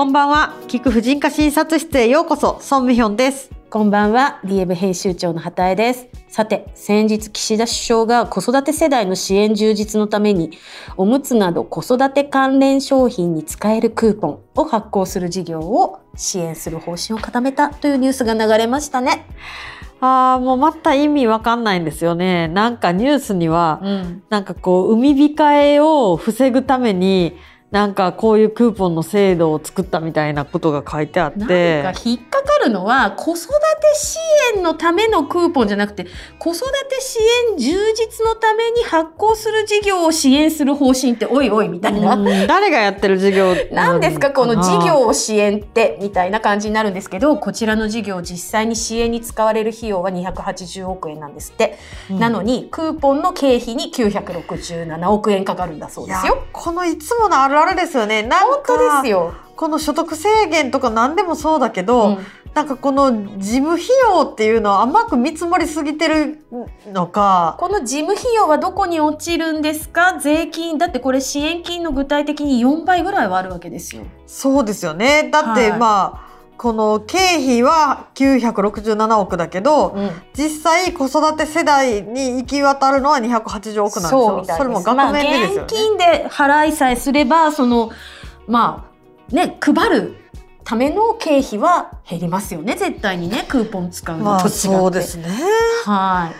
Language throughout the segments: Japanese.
こんばんは。聞く婦人科診察室へようこそ。ソンミヒョンです。こんばんは。DM 編集長の畑江です。さて先日岸田首相が子育て世代の支援充実のためにおむつなど子育て関連商品に使えるクーポンを発行する事業を支援する方針を固めたというニュースが流れましたね。あーもうまた意味わかんないんですよね。なんかニュースには、うん。なんかこう海控えを防ぐためになんかこういうクーポンの制度を作ったみたいなことが書いてあっなんて。か引っかかるのは子育て支援のためのクーポンじゃなくて子育て支援充実のために発行する事業を支援する方針っておいおいみたいな、うん。誰がやってる事業何ですか？この事な業を支援ってみたいな感じになるんですけどこちらの事業実際に支援に使われる費用は280億円なんですって、うん。なのにクーポンの経費に967億円かかるんだそうですよ。このいつものあるあるですよね。なん本か当ですよ、この所得制限とか何でもそうだけど、うん。なんかこの事務費用っていうのは甘く見積もりすぎてるのか。この事務費用はどこに落ちるんですか？税金だってこれ支援金の具体的に4倍ぐらいはあるわけですよ。そうですよね。だって、はい。まあこの経費は967億だけど、うん。実際子育て世代に行き渡るのは280億なんですよ。それも額面でね、まあ、現金で払いさえすればそのまあね配るための経費は減りますよね。絶対にねクーポン使うまあのと違って。そうですね。は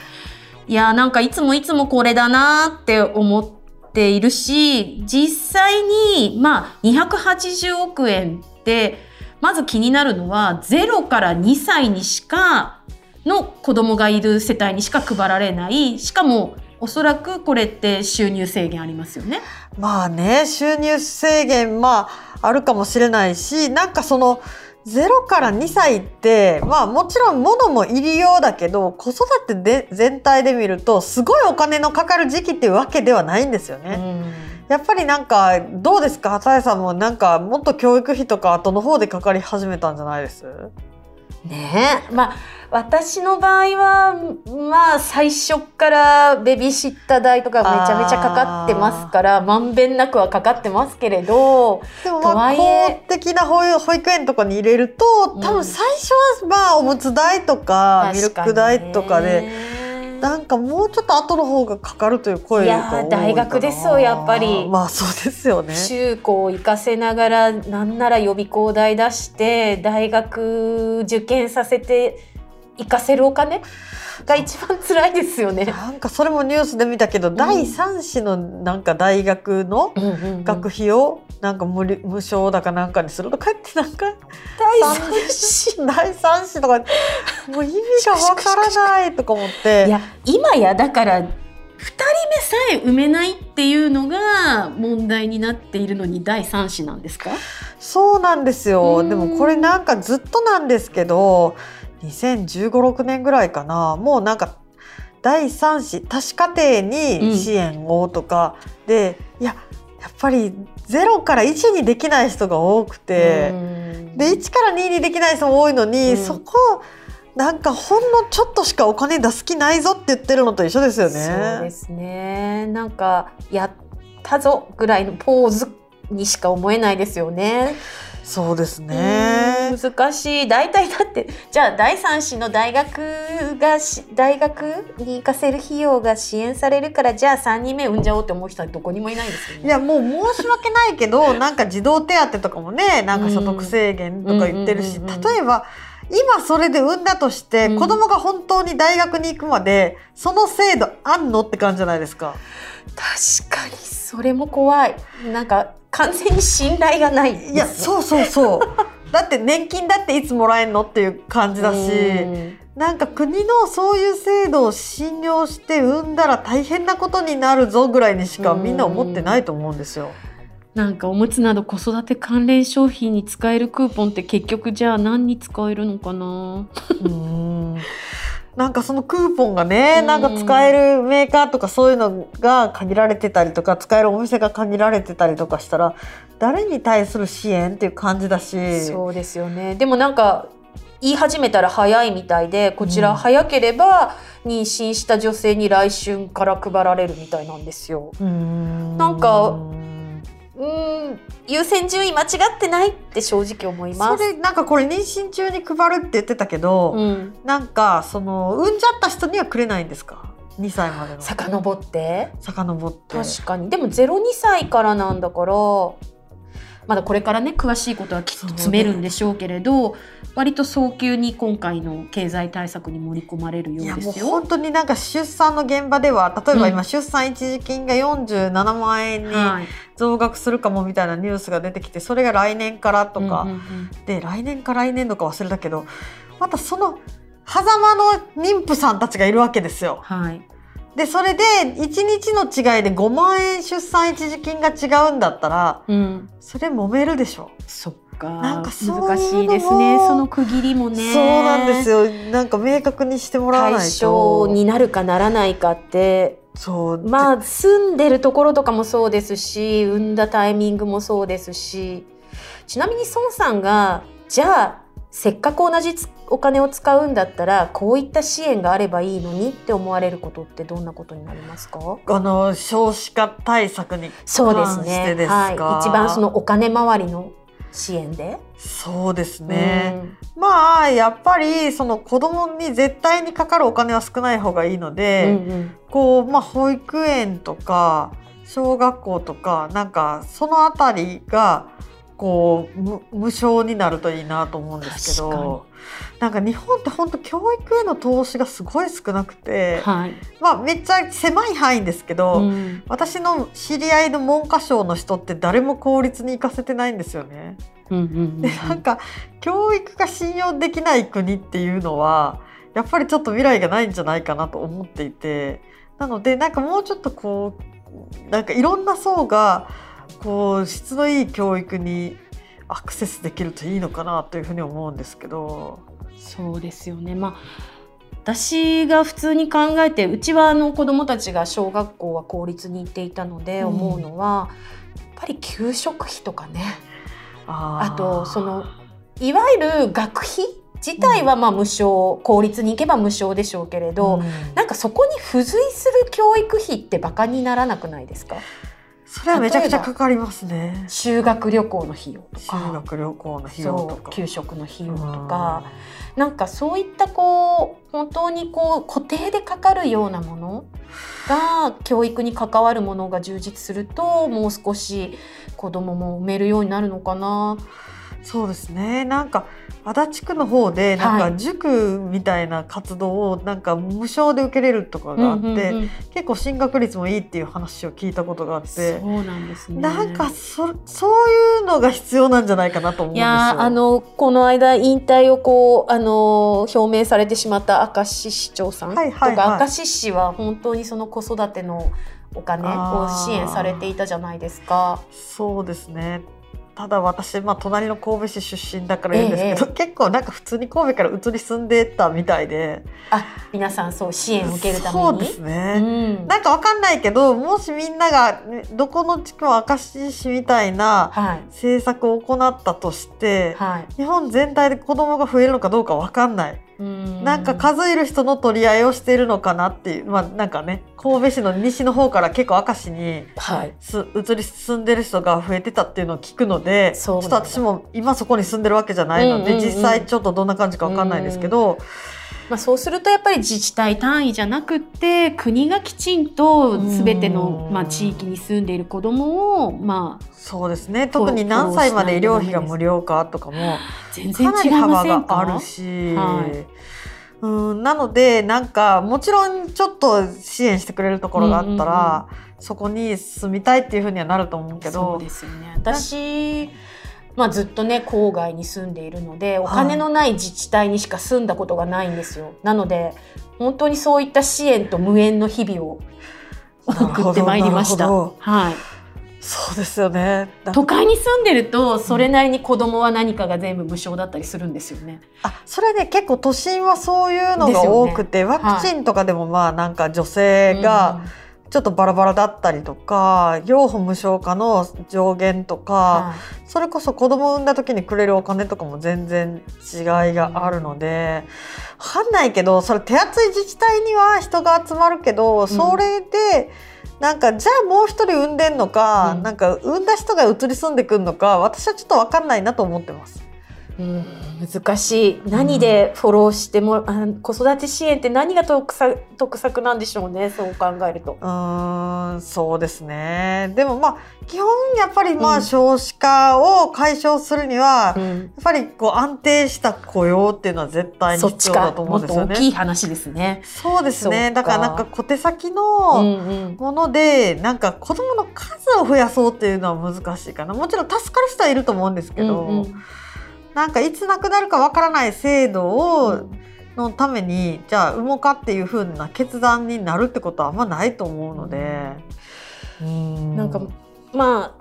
い。いやなんかいつもいつもこれだなって思っているし実際にまあ280億円ってまず気になるのは0から2歳にしかの子供がいる世帯にしか配られないしかもおそらくこれって収入制限ありますよね。まあね収入制限まああるかもしれないしなんかその0から2歳ってまあもちろん物も入りようだけど子育てで全体で見るとすごいお金のかかる時期っていうわけではないんですよね。やっぱりなんかどうですか？畑井さんもなんかもっと教育費とか後の方でかかり始めたんじゃないです？ね。えまあ私の場合はまあ最初からベビーシッター代とかめちゃめちゃかかってますからまんべんなくはかかってますけれどでもとまあ公的な保育保育園とかに入れると多分最初はまあおむつ代とかミルク代とかでなんかもうちょっと後の方がかかるという声が多いかな。いや大学ですよやっぱり。まあそうですよね。中高を行かせながらなんなら予備校代出して大学受験させて行かせるお金が一番辛いですよね。なんかそれもニュースで見たけど、第三子のなんか大学の学費をなんか無理無償だかなんかにするとかってなんか第三子。第三子とかもう意味がわからないとか思って。いや今やだから2人目さえ埋めないっていうのが問題になっているのに第三子なんですか？そうなんですよ。うん。でもこれなんかずっとなんですけど2015、6年ぐらいかなもうなんか第三子多子家庭に支援をとか、でいややっぱり0から1にできない人が多くて、で1から2にできない人も多いのに、うんそこなんかほんのちょっとしかお金出す気ないぞって言ってるのと一緒ですよね。そうですねなんかやったぞぐらいのポーズにしか思えないですよね。そうですね。難しい。大体だってじゃあ第三子の大学がし大学に行かせる費用が支援されるからじゃあ3人目産んじゃおうって思う人はどこにもいないですよね。いやもう申し訳ないけど なんか児童手当とかもねなんか所得制限とか言ってるし、例えば今それで産んだとして、うん。子供が本当に大学に行くまでその制度あんのって感じじゃないですか。確かにそれも怖い。なんか完全に信頼がないいやそうそうそう だって年金だっていつもらえんのっていう感じだし、うん。なんか国のそういう制度を信用して産んだら大変なことになるぞぐらいにしかみんな思ってないと思うんですよ。なんかおむつなど子育て関連商品に使えるクーポンって結局じゃあ何に使えるのかな。うんなんかそのクーポンがね、うん。なんか使えるメーカーとかそういうのが限られてたりとか使えるお店が限られてたりとかしたら誰に対する支援っていう感じだし。そうですよね。でもなんか言い始めたら早いみたいでこちうん。ら早ければ妊娠した女性に来春から配られるみたいなんですよ。うん。なんかうん。優先順位間違ってないって正直思います。それなんかこれ妊娠中に配るって言ってたけど、うん、なんかその産んじゃった人にはくれないんですか？2歳までの。遡って。遡って。確かに。でも02歳からなんだからまだこれからね詳しいことはきっと詰めるんでしょうけれど、割と早急に今回の経済対策に盛り込まれるよいうやもうですよ。本当になんか出産の現場では例えばう今出産一時金が47万円にはい、増額するかもみたいなニュースが出てきてそれが来年からとか、うんうんうん。で来年か来年度か忘れたけどまたその狭間の妊婦さんたちがいるわけですよ。はいでそれで1日の違いで5万円出産一時金が違うんだったらうん、それ揉めるでしょ。そっか。なんか難しいですね。その区切りもね。そうなんですよ。なんか明確にしてもらわないと。対象になるかならないかって。そう。まあ住んでるところとかもそうですし産んだタイミングもそうですし。ちなみに孫さんがじゃあせっかく同じつお金を使うんだったらこういった支援があればいいのにって思われることってどんなことになりますか？あの少子化対策にそうですね。ですか？はい、一番そのお金回りの支援で、そうですね、うん。まあやっぱりその子供に絶対にかかるお金は少ない方がいいので、うんうん。こうまあ保育園とか小学校とかなんかそのあたりがこう無無償になるといいなと思うんですけどなんか日本って本当教育への投資がすごい少なくて、はい。まあめっちゃ狭い範囲ですけど、うん。私の知り合いの文科省の人って誰も公立に行かせてないんですよね。うんうんうん。でなんか教育が信用できない国っていうのはやっぱりちょっと未来がないんじゃないかなと思っていてなのでなんかもうちょっとこうなんかいろんな層がこう質のいい教育にアクセスできるといいのかなというふうに思うんですけど。そうですよね。まあ私が普通に考えてうちはあの子どもたちが小学校は公立に行っていたのでうん。思うのは、やっぱり給食費とかね。ああとそのいわゆる学費自体はまあ無償、公立に行けば無償でしょうけれど、うん。なんかそこに付随する教育費ってバカにならなくないですか？それはめちゃくちゃかかりますね。修学旅行の費用と修か学旅行の費用とか。給食の費用とか、なんかそういったこう本当にこう固定でかかるようなものが教育に関わるものが充実するともう少し子供も産めるようになるのかな。そうですねなんか足立区の方でなんはいか塾みたいな活動をなんか無償で受けれるとかがあって、結構進学率もいいっていう話を聞いたことがあってそうなんですね。なんかそそういうのが必要なんじゃないかなと思うんですよ。いやーあのこの間引退をこうあの表明されてしまった明石市長さんとか、明石市は本当にその子育てのお金を支援されていたじゃないですか。そうですねただ私、まあ、隣の神戸市出身だから言うんですけど、結構なんか普通に神戸から移り住んでたみたいで。あ皆さんそう支援を受けるために？そうですね、うん。なんかわかんないけどもしみんながねどこの地区も明石市みたいなはい。政策を行ったとしてはい。日本全体で子供が増えるのかどうかわかんない、なんか数える人の取り合いをしているのかなっていうまあなんかね神戸市の西の方から結構明石にはい。す移り住んでる人が増えてたっていうのを聞くのでちょっと私も今そこに住んでるわけじゃないので、うんうんうん。実際ちょっとどんな感じかわかんないですけど、まあそうするとやっぱり自治体単位じゃなくって国がきちんと全てのうん。まあ地域に住んでいる子どもをまあそうですね。特に何歳まで医療費が無料かとかも 全然かなり違いま幅せんか？があるし、はい。うん。なのでなんかもちろんちょっと支援してくれるところがあったら、そこに住みたいっていうふうにはなると思うけそうどですよね。私まあずっとね郊外に住んでいるのでお金のない自治体にしか住んだことがないんですよ。なので本当にそういった支援と無縁の日々を送ってまいりました。はい。そうですよねだ都会に住んでるとそれなりに子供は何かが全部無償だったりするんですよね。あそれね結構都心はそういうのが多くて、ワクチンとかでもまあなんか女性がちょっとバラバラだったりとか、養父無償化の上限とか、はそれこそ子供産んだ時にくれるお金とかも全然違いがあるので、わかんないけどそれ手厚い自治体には人が集まるけど、それでなんかじゃあもう一人産んでんのか、うん。なんか産んだ人が移り住んでくるのか私はちょっと分かんないなと思ってます。うん難しい。何でフォローしても、あ子育て支援って何が得策得策なんでしょうねそう考えると。うーんそうですね。でもまあ基本やっぱりまうん。あ少子化を解消するには、やっうんぱりこう安定した雇用っていうのは絶対に必要だと思うんですよね。きい話ですね。そうですね。だからなんか小手先うんのうん。もので、なんか子供の数を増やそうっていうのは難しいかな。もちろん助かる人はいると思うんですけど、うんうんなんかいつなくなるかわからない制度を、のためにじゃあ産もうかっていう風な決断になるってことはあんまないと思うので、うん。なんかま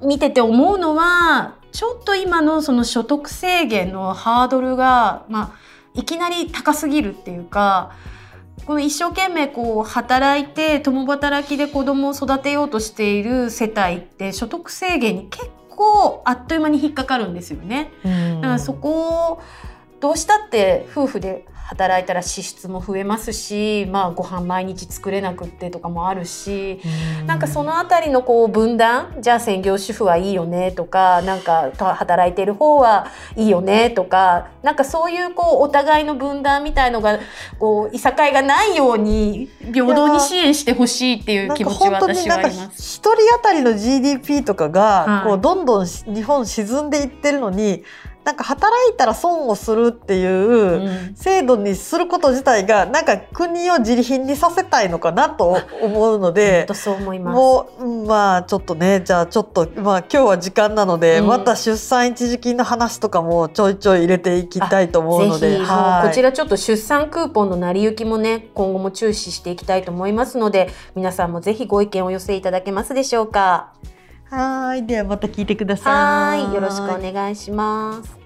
あ見てて思うのはちょっと今のその所得制限のハードルが、まあ、いきなり高すぎるっていうかこの一生懸命こう働いて共働きで子供を育てようとしている世帯って所得制限に結構あっという間に引っかかるんですよね。うんだからそこをどうしたって夫婦で働いたら支出も増えますし、まあ、ご飯毎日作れなくってとかもあるし、なんかそのあたりのこう分断じゃあ専業主婦はいいよねとかなんかた働いてる方はいいよねとかなんかそういうこうお互いの分断みたいのがこういさかいがないように平等に支援してほしいっていう気持ちは私はあります。一人当たりの GDP とかが、はいこうどんどんし日本沈んでいってるのになんか働いたら損をするっていううん制度にすること自体がなんか国を自利品にさせたいのかなと思うの本で当。そう思います。もううんまあちょっとねじゃあちょっとまあ今日は時間なので、うんまた出産一時金の話とかもちょいちょい入れていきたいと思うのでこちらちょっと出産クーポンの成り行きもね今後も注視していきたいと思いますので皆さんもぜひご意見をお寄せいただけますでしょうかはい。ではまた聞いてくださはい。よろしくお願いします。